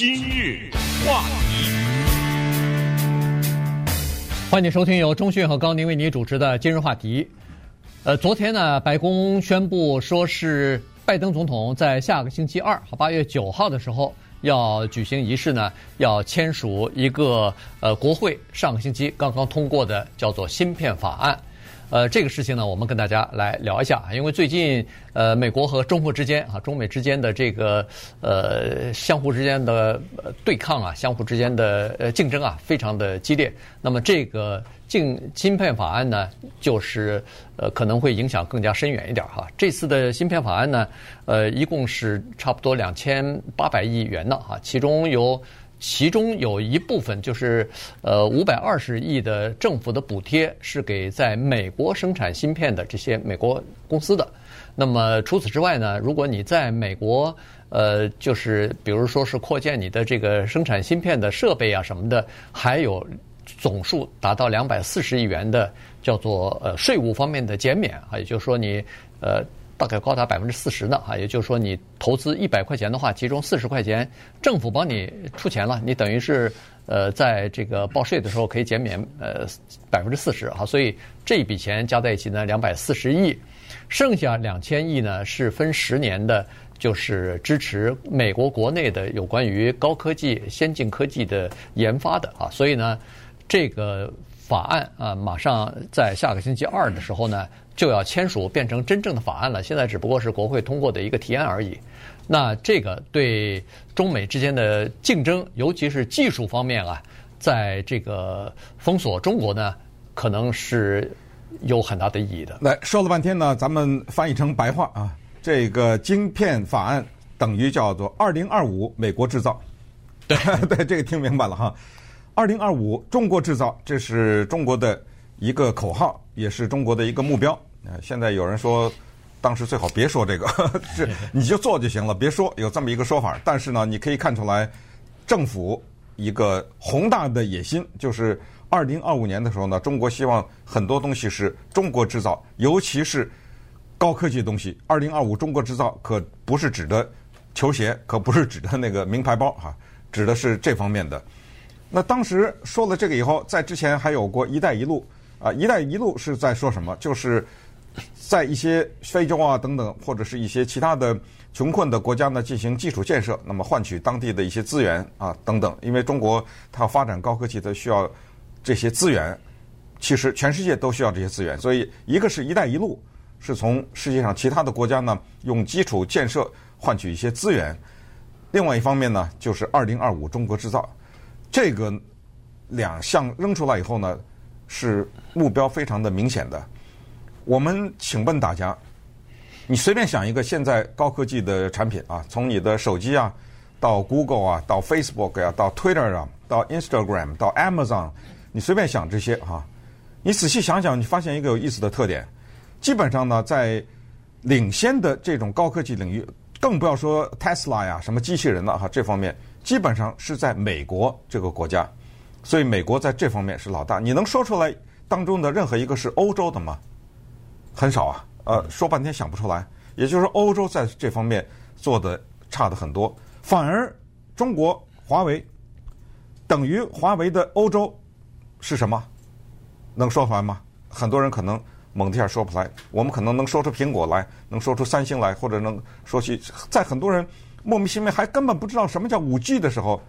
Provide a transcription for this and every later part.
今日话题，欢迎收听由中讯和高宁为你主持的今日话题。呃，昨天呢，白宫宣布说是拜登总统在下个星期二，好，八月九号的时候要举行仪式呢，要签署一个呃国会上个星期刚刚通过的叫做芯片法案。呃，这个事情呢，我们跟大家来聊一下，因为最近呃，美国和中国之间啊，中美之间的这个呃，相互之间的对抗啊，相互之间的呃竞争啊，非常的激烈。那么这个竞芯片法案呢，就是呃，可能会影响更加深远一点哈。这次的芯片法案呢，呃，一共是差不多两千八百亿元呢哈，其中有。其中有一部分就是，呃，五百二十亿的政府的补贴是给在美国生产芯片的这些美国公司的。那么除此之外呢，如果你在美国，呃，就是比如说是扩建你的这个生产芯片的设备啊什么的，还有总数达到两百四十亿元的叫做呃税务方面的减免啊，也就是说你呃。大概高达百分之四十呢，啊，也就是说你投资一百块钱的话，其中四十块钱政府帮你出钱了，你等于是呃在这个报税的时候可以减免呃百分之四十啊，所以这一笔钱加在一起呢，两百四十亿，剩下两千亿呢是分十年的，就是支持美国国内的有关于高科技、先进科技的研发的啊，所以呢这个。法案啊，马上在下个星期二的时候呢，就要签署变成真正的法案了。现在只不过是国会通过的一个提案而已。那这个对中美之间的竞争，尤其是技术方面啊，在这个封锁中国呢，可能是有很大的意义的。来说了半天呢，咱们翻译成白话啊，这个晶片法案等于叫做“二零二五美国制造”。对 对，这个听明白了哈。二零二五，中国制造，这是中国的一个口号，也是中国的一个目标。呃，现在有人说，当时最好别说这个，是 你就做就行了，别说有这么一个说法。但是呢，你可以看出来，政府一个宏大的野心，就是二零二五年的时候呢，中国希望很多东西是中国制造，尤其是高科技的东西。二零二五中国制造可不是指的球鞋，可不是指的那个名牌包哈，指的是这方面的。那当时说了这个以后，在之前还有过“一带一路”啊，“一带一路”是在说什么？就是在一些非洲啊等等，或者是一些其他的穷困的国家呢，进行基础建设，那么换取当地的一些资源啊等等。因为中国它发展高科技，它需要这些资源。其实全世界都需要这些资源，所以一个是一带一路，是从世界上其他的国家呢用基础建设换取一些资源。另外一方面呢，就是二零二五中国制造。这个两项扔出来以后呢，是目标非常的明显的。我们请问大家，你随便想一个现在高科技的产品啊，从你的手机啊，到 Google 啊，到 Facebook 啊，到 Twitter 啊，到 Instagram，到 Amazon，你随便想这些哈，你仔细想想，你发现一个有意思的特点，基本上呢，在领先的这种高科技领域，更不要说 Tesla 呀，什么机器人了哈，这方面。基本上是在美国这个国家，所以美国在这方面是老大。你能说出来当中的任何一个是欧洲的吗？很少啊，呃，说半天想不出来。也就是说，欧洲在这方面做的差的很多，反而中国华为等于华为的欧洲是什么？能说出来吗？很多人可能猛一下说不出来。我们可能能说出苹果来，能说出三星来，或者能说起在很多人。莫名其妙还根本不知道什么叫五 G 的时候，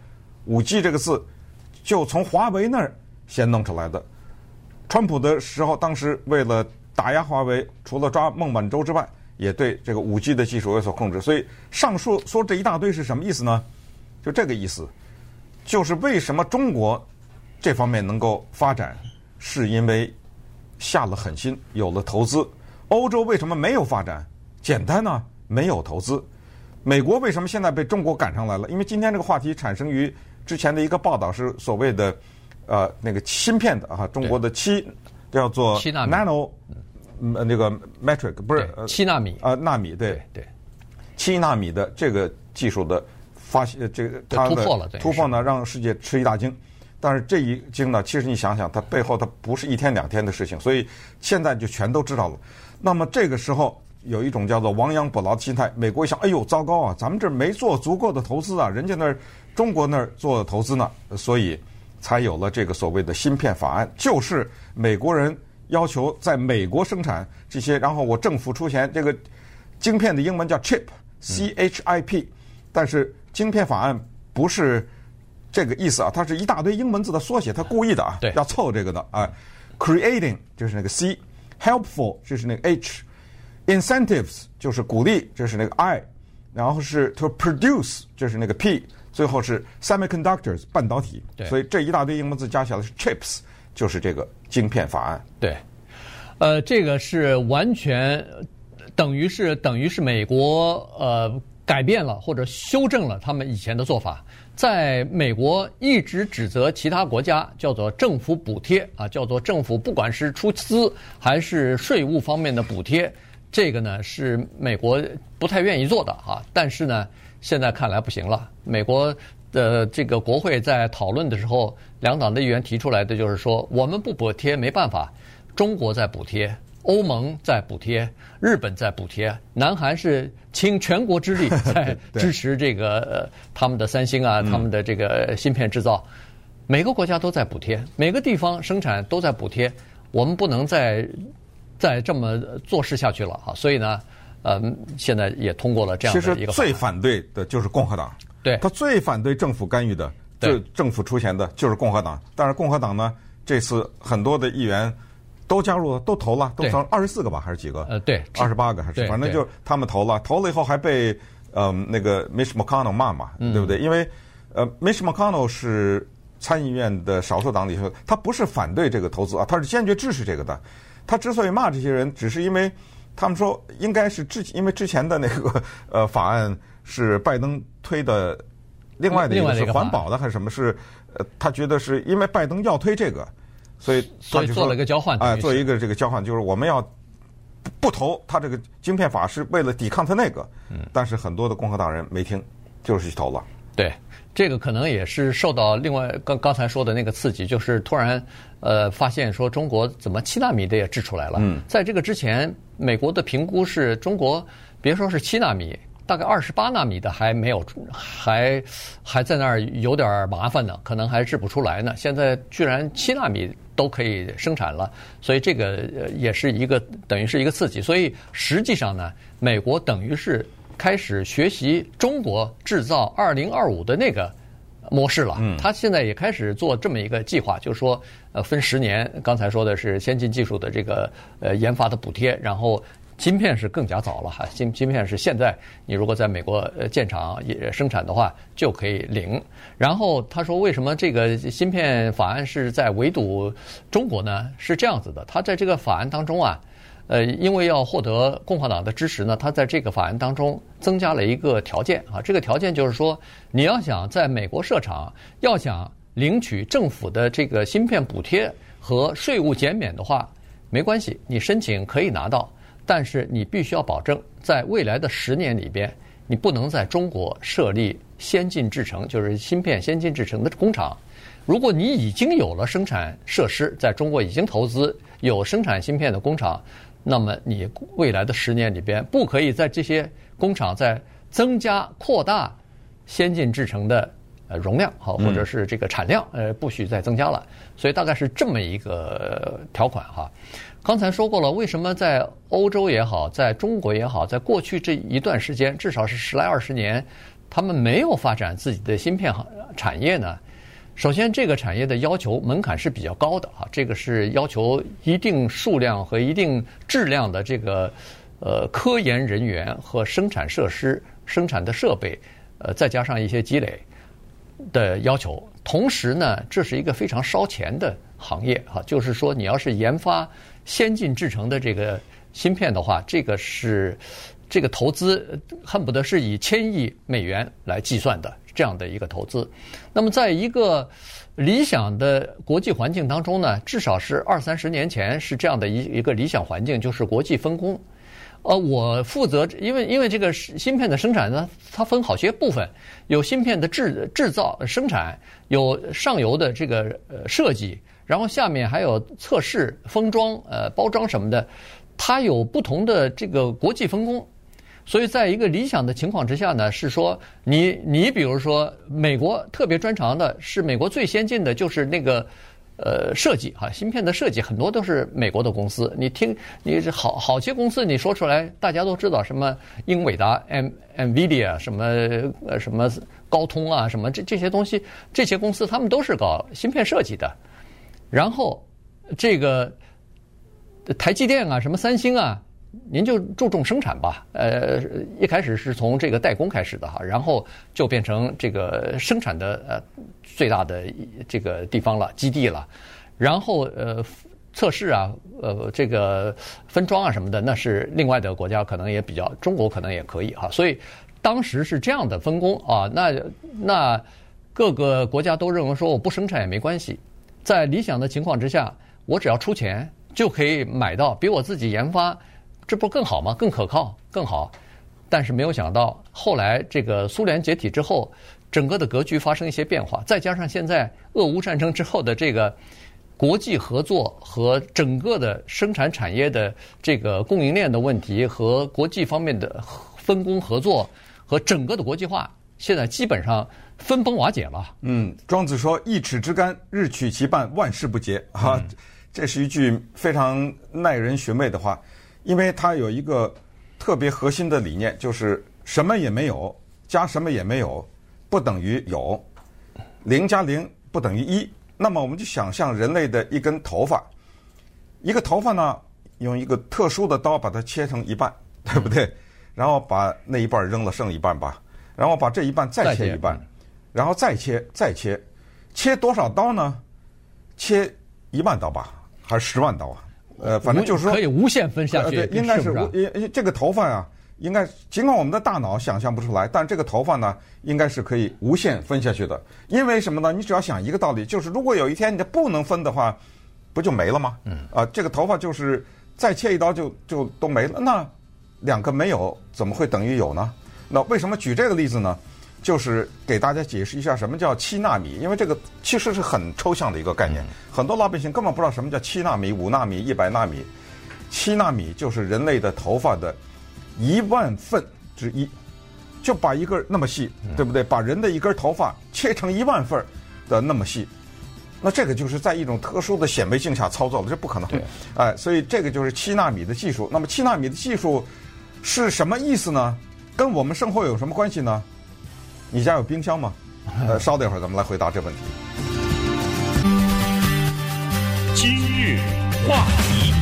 五 G 这个字就从华为那儿先弄出来的。川普的时候，当时为了打压华为，除了抓孟晚舟之外，也对这个五 G 的技术有所控制。所以上述说这一大堆是什么意思呢？就这个意思，就是为什么中国这方面能够发展，是因为下了狠心，有了投资。欧洲为什么没有发展？简单呢，没有投资。美国为什么现在被中国赶上来了？因为今天这个话题产生于之前的一个报道，是所谓的呃那个芯片的啊，中国的七叫做 nano 呃那个 metric 不是七纳米啊纳米对对七纳米的这个技术的发现这个它的突破了突破呢，让世界吃一大惊。但是这一惊呢，其实你想想，它背后它不是一天两天的事情，所以现在就全都知道了。那么这个时候。有一种叫做亡羊补牢的心态。美国一想，哎呦，糟糕啊，咱们这没做足够的投资啊，人家那儿中国那儿做投资呢，所以才有了这个所谓的芯片法案，就是美国人要求在美国生产这些，然后我政府出钱。这个晶片的英文叫 chip，C H I P，但是晶片法案不是这个意思啊，它是一大堆英文字的缩写，它故意的啊，对，要凑这个的啊。Creating 就是那个 C，Helpful 就是那个 H，Incentives 就是鼓励，就是那个 I，然后是 To produce 就是那个 P，最后是 Semiconductors 半导体。对，所以这一大堆英文字加起来是 Chips，就是这个晶片法案。对，呃，这个是完全等于是等于是美国呃改变了或者修正了他们以前的做法。在美国一直指责其他国家叫做政府补贴啊，叫做政府不管是出资还是税务方面的补贴，这个呢是美国不太愿意做的啊。但是呢，现在看来不行了。美国的这个国会在讨论的时候，两党的议员提出来的就是说，我们不补贴没办法，中国在补贴。欧盟在补贴，日本在补贴，南韩是倾全国之力在 支持这个呃他们的三星啊，他们的这个芯片制造，每个国家都在补贴，每个地方生产都在补贴，我们不能再再这么做事下去了啊！所以呢，呃，现在也通过了这样的一个。其实最反对的就是共和党，对，他最反对政府干预的，就政府出钱的就是共和党。但是共和党呢，这次很多的议员。都加入了，都投了，都投二十四个吧，还是几个？呃，对，二十八个还是，反正就他们投了，投了以后还被呃那个 Mitch McConnell 骂嘛，对不对？因为呃 Mitch McConnell 是参议院的少数党里头，他不是反对这个投资啊，他是坚决支持这个的。他之所以骂这些人，只是因为他们说应该是之因为之前的那个 呃法案是拜登推的，另外的一个是环保的还是什么？是呃他觉得是因为拜登要推这个。所以，所以做了一个交换，哎，做一个这个交换，就是我们要不投他这个晶片法，是为了抵抗他那个。嗯，但是很多的共和党人没听，就是去投了。对，这个可能也是受到另外刚刚才说的那个刺激，就是突然呃发现说中国怎么七纳米的也制出来了。嗯，在这个之前，美国的评估是中国别说是七纳米。大概二十八纳米的还没有，还还在那儿有点麻烦呢，可能还制不出来呢。现在居然七纳米都可以生产了，所以这个也是一个等于是一个刺激。所以实际上呢，美国等于是开始学习中国制造二零二五的那个模式了。嗯，他现在也开始做这么一个计划，就是说呃分十年，刚才说的是先进技术的这个呃研发的补贴，然后。芯片是更加早了哈，芯芯片是现在你如果在美国呃建厂也生产的话就可以领。然后他说，为什么这个芯片法案是在围堵中国呢？是这样子的，他在这个法案当中啊，呃，因为要获得共和党的支持呢，他在这个法案当中增加了一个条件啊，这个条件就是说，你要想在美国设厂，要想领取政府的这个芯片补贴和税务减免的话，没关系，你申请可以拿到。但是你必须要保证，在未来的十年里边，你不能在中国设立先进制程，就是芯片先进制程的工厂。如果你已经有了生产设施，在中国已经投资有生产芯片的工厂，那么你未来的十年里边，不可以在这些工厂在增加扩大先进制程的呃容量，好，或者是这个产量，呃，不许再增加了。所以大概是这么一个条款哈。刚才说过了，为什么在欧洲也好，在中国也好，在过去这一段时间，至少是十来二十年，他们没有发展自己的芯片产业呢？首先，这个产业的要求门槛是比较高的啊，这个是要求一定数量和一定质量的这个呃科研人员和生产设施、生产的设备，呃，再加上一些积累的要求。同时呢，这是一个非常烧钱的行业啊，就是说，你要是研发。先进制成的这个芯片的话，这个是这个投资恨不得是以千亿美元来计算的这样的一个投资。那么，在一个理想的国际环境当中呢，至少是二三十年前是这样的一一个理想环境，就是国际分工。呃，我负责，因为因为这个芯片的生产呢，它分好些部分，有芯片的制制造生产，有上游的这个呃设计。然后下面还有测试、封装、呃包装什么的，它有不同的这个国际分工。所以，在一个理想的情况之下呢，是说你你比如说，美国特别专长的是美国最先进的就是那个呃设计哈，芯片的设计很多都是美国的公司。你听，你好好些公司你说出来，大家都知道什么英伟达、M NVIDIA 什么呃什么高通啊，什么这这些东西，这些公司他们都是搞芯片设计的。然后这个台积电啊，什么三星啊。您就注重生产吧，呃，一开始是从这个代工开始的哈，然后就变成这个生产的呃最大的这个地方了，基地了，然后呃测试啊，呃这个分装啊什么的，那是另外的国家可能也比较，中国可能也可以哈，所以当时是这样的分工啊，那那各个国家都认为说我不生产也没关系，在理想的情况之下，我只要出钱就可以买到比我自己研发。这不更好吗？更可靠，更好。但是没有想到，后来这个苏联解体之后，整个的格局发生一些变化。再加上现在俄乌战争之后的这个国际合作和整个的生产产业的这个供应链的问题和国际方面的分工合作和整个的国际化，现在基本上分崩瓦解了。嗯，庄子说：“一尺之竿，日取其半，万事不竭。”哈，这是一句非常耐人寻味的话。因为它有一个特别核心的理念，就是什么也没有加什么也没有不等于有，零加零不等于一。那么我们就想象人类的一根头发，一个头发呢，用一个特殊的刀把它切成一半，对不对？然后把那一半扔了，剩一半吧。然后把这一半再切一半，然后再切再切，切多少刀呢？切一万刀吧，还是十万刀啊？呃，反正就是说可以无限分下去，呃、对，应该是无，因这个头发呀，应该尽管我们的大脑想象不出来，但这个头发呢，应该是可以无限分下去的。因为什么呢？你只要想一个道理，就是如果有一天你不能分的话，不就没了吗？嗯。啊，这个头发就是再切一刀就就都没了。那两个没有怎么会等于有呢？那为什么举这个例子呢？就是给大家解释一下什么叫七纳米，因为这个其实是很抽象的一个概念，很多老百姓根本不知道什么叫七纳米、五纳米、一百纳米。七纳米就是人类的头发的一万分之一，就把一根那么细，对不对？把人的一根头发切成一万份的那么细，那这个就是在一种特殊的显微镜下操作的，这不可能。哎，所以这个就是七纳米的技术。那么七纳米的技术是什么意思呢？跟我们生活有什么关系呢？你家有冰箱吗？呃，稍等一会儿，咱们来回答这问题。今日话题，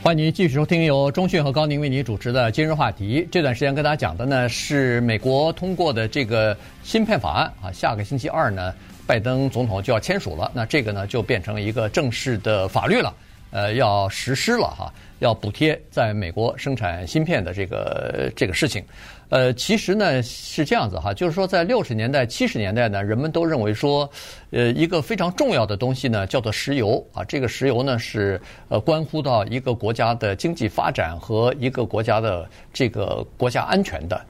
欢迎您继续收听由中讯和高宁为您主持的《今日话题》。这段时间跟大家讲的呢是美国通过的这个芯片法案啊，下个星期二呢，拜登总统就要签署了。那这个呢就变成一个正式的法律了，呃，要实施了哈，要补贴在美国生产芯片的这个这个事情。呃，其实呢是这样子哈，就是说在六十年代、七十年代呢，人们都认为说，呃，一个非常重要的东西呢叫做石油啊，这个石油呢是呃关乎到一个国家的经济发展和一个国家的这个国家安全的。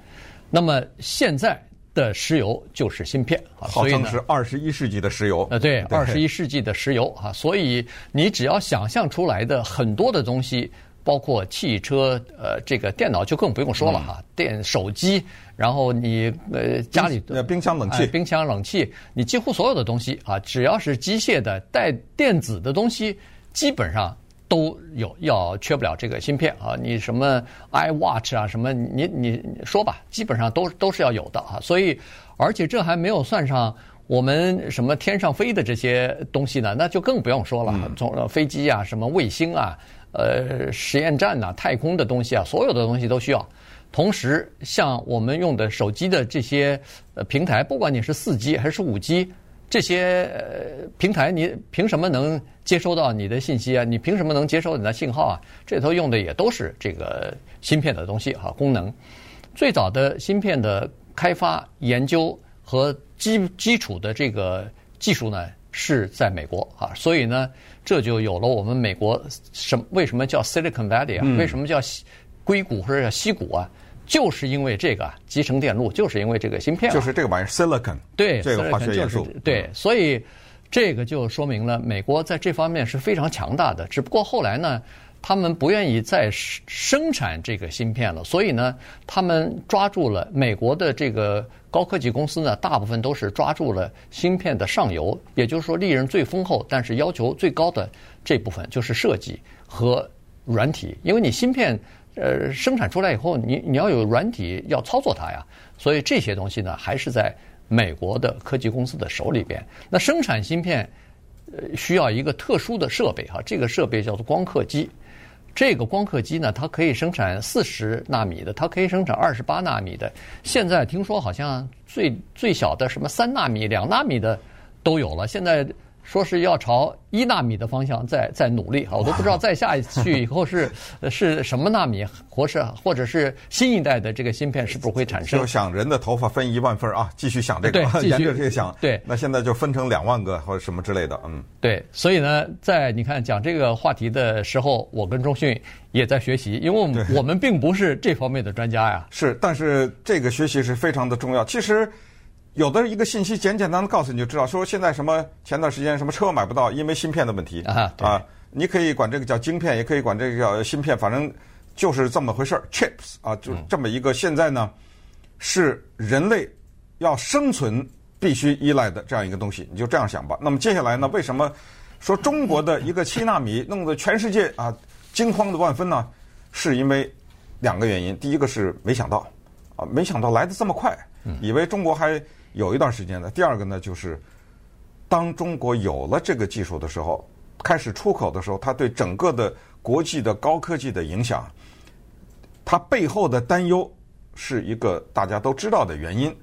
那么现在的石油就是芯片啊，号称是二十一世纪的石油。呃，对，二十一世纪的石油啊，所以你只要想象出来的很多的东西。包括汽车，呃，这个电脑就更不用说了哈，嗯、电手机，然后你呃家里呃冰箱冷气，冰箱冷气，你几乎所有的东西啊，只要是机械的带电子的东西，基本上都有要缺不了这个芯片啊。你什么 iWatch 啊，什么你你说吧，基本上都都是要有的啊。所以，而且这还没有算上我们什么天上飞的这些东西呢，那就更不用说了，从飞机啊，什么卫星啊。呃，实验站呐、太空的东西啊，所有的东西都需要。同时，像我们用的手机的这些呃平台，不管你是四 G 还是五 G，这些呃平台，你凭什么能接收到你的信息啊？你凭什么能接收你的信号啊？这里头用的也都是这个芯片的东西哈、功能。最早的芯片的开发、研究和基基础的这个技术呢，是在美国啊，所以呢。这就有了我们美国什么？为什么叫 Silicon Valley 啊？为什么叫硅谷或者叫西谷啊？就是因为这个集成电路，就是因为这个芯片。就是这个玩意儿，Silicon。对，这个化学元素。对，所以这个就说明了美国在这方面是非常强大的。只不过后来呢，他们不愿意再生生产这个芯片了，所以呢，他们抓住了美国的这个高科技公司呢，大部分都是抓住了芯片的上游，也就是说利润最丰厚，但是要求最高的这部分就是设计和软体，因为你芯片呃生产出来以后，你你要有软体要操作它呀，所以这些东西呢，还是在美国的科技公司的手里边。那生产芯片呃需要一个特殊的设备哈，这个设备叫做光刻机。这个光刻机呢，它可以生产四十纳米的，它可以生产二十八纳米的。现在听说好像最最小的什么三纳米、两纳米的都有了。现在。说是要朝一纳米的方向在在努力哈，我都不知道再下去以后是是什么纳米，或是或者是新一代的这个芯片是不是会产生？就想人的头发分一万份啊，继续想这个，对，沿着这个想。对，那现在就分成两万个或者什么之类的，嗯。对，所以呢，在你看讲这个话题的时候，我跟中迅也在学习，因为我们我们并不是这方面的专家呀。是，但是这个学习是非常的重要。其实。有的一个信息简简单单告诉你就知道，说现在什么前段时间什么车买不到，因为芯片的问题啊，啊，你可以管这个叫晶片，也可以管这个叫芯片，反正就是这么回事儿，chips 啊，就这么一个现在呢是人类要生存必须依赖的这样一个东西，你就这样想吧。那么接下来呢，为什么说中国的一个七纳米弄得全世界啊惊慌的万分呢？是因为两个原因，第一个是没想到啊，没想到来的这么快，以为中国还。有一段时间的。第二个呢，就是当中国有了这个技术的时候，开始出口的时候，它对整个的国际的高科技的影响，它背后的担忧是一个大家都知道的原因，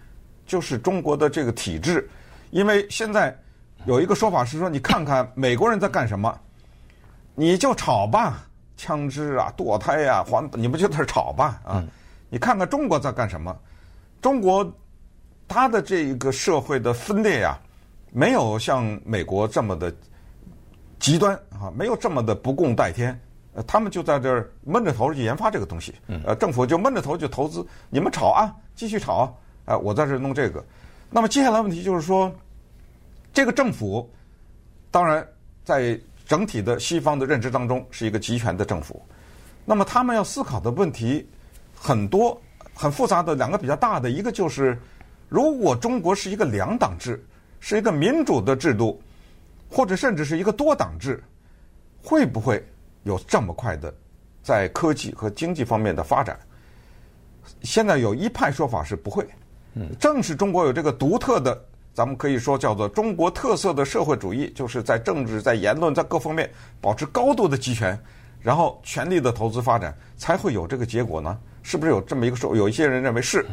就是中国的这个体制。因为现在有一个说法是说，你看看美国人在干什么，你就吵吧，枪支啊、堕胎呀、啊、环，你不就在这吵吧啊？你看看中国在干什么，中国。他的这一个社会的分裂呀，没有像美国这么的极端啊，没有这么的不共戴天。呃，他们就在这儿闷着头去研发这个东西，呃，政府就闷着头去投资。你们炒啊，继续炒啊，呃，我在这儿弄这个。那么接下来问题就是说，这个政府当然在整体的西方的认知当中是一个集权的政府。那么他们要思考的问题很多，很复杂的两个比较大的，一个就是。如果中国是一个两党制，是一个民主的制度，或者甚至是一个多党制，会不会有这么快的在科技和经济方面的发展？现在有一派说法是不会。正是中国有这个独特的，咱们可以说叫做中国特色的社会主义，就是在政治、在言论、在各方面保持高度的集权，然后全力的投资发展，才会有这个结果呢？是不是有这么一个说？有一些人认为是。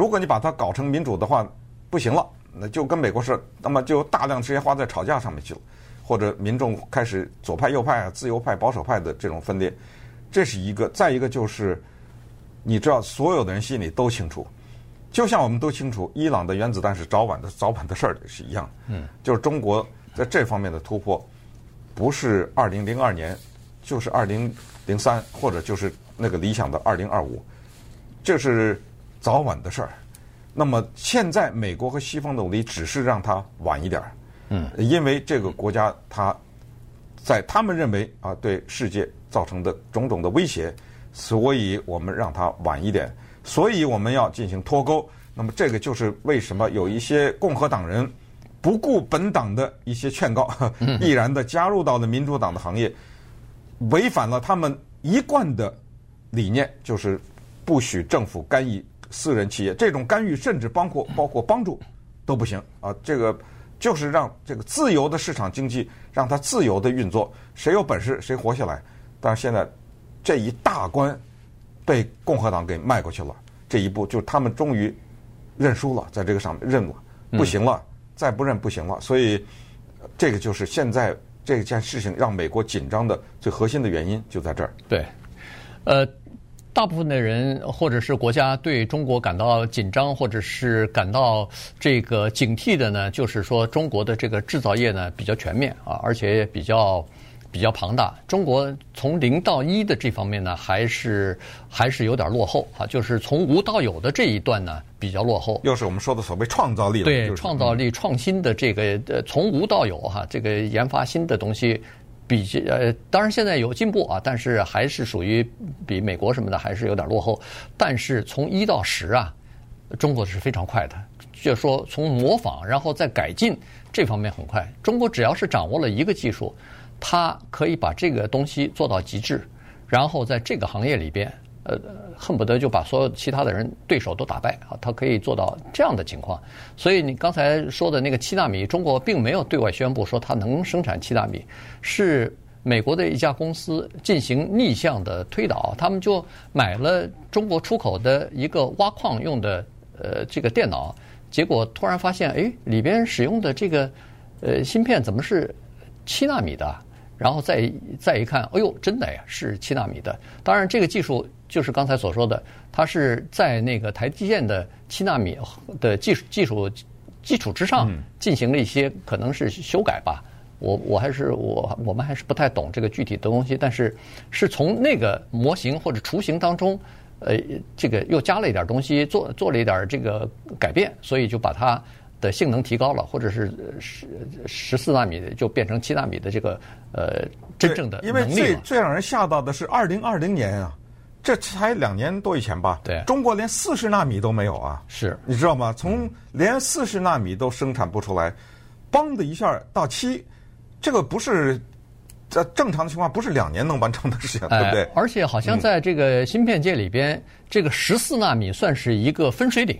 如果你把它搞成民主的话，不行了，那就跟美国似的，那么就大量时间花在吵架上面去了，或者民众开始左派、右派啊、自由派、保守派的这种分裂，这是一个。再一个就是，你知道，所有的人心里都清楚，就像我们都清楚，伊朗的原子弹是早晚的早晚的事儿是一样。嗯，就是中国在这方面的突破，不是二零零二年，就是二零零三，或者就是那个理想的二零二五，这是。早晚的事儿，那么现在美国和西方的努力只是让它晚一点儿，嗯，因为这个国家它在他们认为啊对世界造成的种种的威胁，所以我们让它晚一点，所以我们要进行脱钩。那么这个就是为什么有一些共和党人不顾本党的一些劝告，毅然的加入到了民主党的行业，违反了他们一贯的理念，就是不许政府干预。私人企业这种干预，甚至包括包括帮助，都不行啊！这个就是让这个自由的市场经济让它自由的运作，谁有本事谁活下来。但是现在这一大关被共和党给迈过去了，这一步就他们终于认输了，在这个上面认了，不行了，再不认不行了。所以这个就是现在这件事情让美国紧张的最核心的原因就在这儿。对，呃。大部分的人或者是国家对中国感到紧张，或者是感到这个警惕的呢，就是说中国的这个制造业呢比较全面啊，而且也比较比较庞大。中国从零到一的这方面呢，还是还是有点落后啊，就是从无到有的这一段呢比较落后。又是我们说的所谓创造力了，对，创造力、创新的这个呃从无到有哈，这个研发新的东西。比呃，当然现在有进步啊，但是还是属于比美国什么的还是有点落后。但是从一到十啊，中国是非常快的，就说从模仿然后再改进这方面很快。中国只要是掌握了一个技术，它可以把这个东西做到极致，然后在这个行业里边。呃，恨不得就把所有其他的人对手都打败啊！他可以做到这样的情况。所以你刚才说的那个七纳米，中国并没有对外宣布说它能生产七纳米，是美国的一家公司进行逆向的推导，他们就买了中国出口的一个挖矿用的呃这个电脑，结果突然发现，哎，里边使用的这个呃芯片怎么是七纳米的？然后再再一看，哎呦，真的呀，是七纳米的。当然，这个技术就是刚才所说的，它是在那个台积电的七纳米的技术技术基础之上进行了一些可能是修改吧。我我还是我我们还是不太懂这个具体的东西，但是是从那个模型或者雏形当中，呃，这个又加了一点东西，做做了一点这个改变，所以就把它。的性能提高了，或者是十十四纳米就变成七纳米的这个呃真正的能力。因为最最让人吓到的是二零二零年啊，这才两年多以前吧？对，中国连四十纳米都没有啊！是，你知道吗？从连四十纳米都生产不出来，嘣的一下到七，这个不是在正常的情况，不是两年能完成的事情，对不对？而且好像在这个芯片界里边，这个十四纳米算是一个分水岭。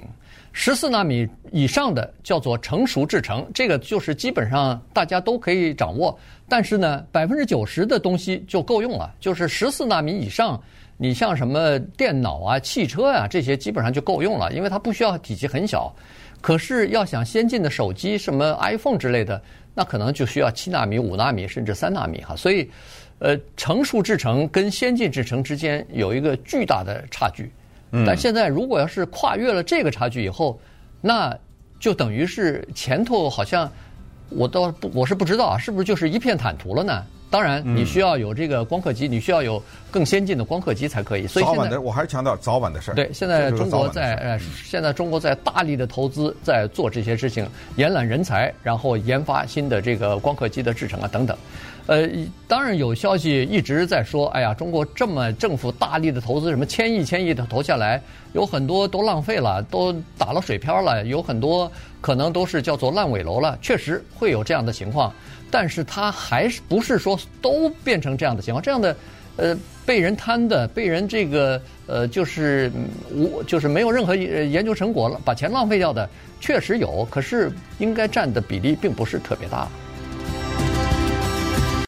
十四纳米以上的叫做成熟制程，这个就是基本上大家都可以掌握。但是呢，百分之九十的东西就够用了。就是十四纳米以上，你像什么电脑啊、汽车啊这些，基本上就够用了，因为它不需要体积很小。可是要想先进的手机，什么 iPhone 之类的，那可能就需要七纳米、五纳米甚至三纳米哈。所以，呃，成熟制程跟先进制程之间有一个巨大的差距。但现在，如果要是跨越了这个差距以后，那就等于是前头好像我倒不，我是不知道啊，是不是就是一片坦途了呢？当然，你需要有这个光刻机，你需要有更先进的光刻机才可以。所以现在，早晚的，我还是强调早晚的事儿。对，现在中国在呃，现在中国在大力的投资，在做这些事情，延揽人才，然后研发新的这个光刻机的制成啊等等。呃，当然有消息一直在说，哎呀，中国这么政府大力的投资，什么千亿千亿的投下来，有很多都浪费了，都打了水漂了，有很多可能都是叫做烂尾楼了。确实会有这样的情况，但是他还是不是说都变成这样的情况？这样的，呃，被人贪的，被人这个呃，就是无，就是没有任何研究成果了，把钱浪费掉的，确实有，可是应该占的比例并不是特别大。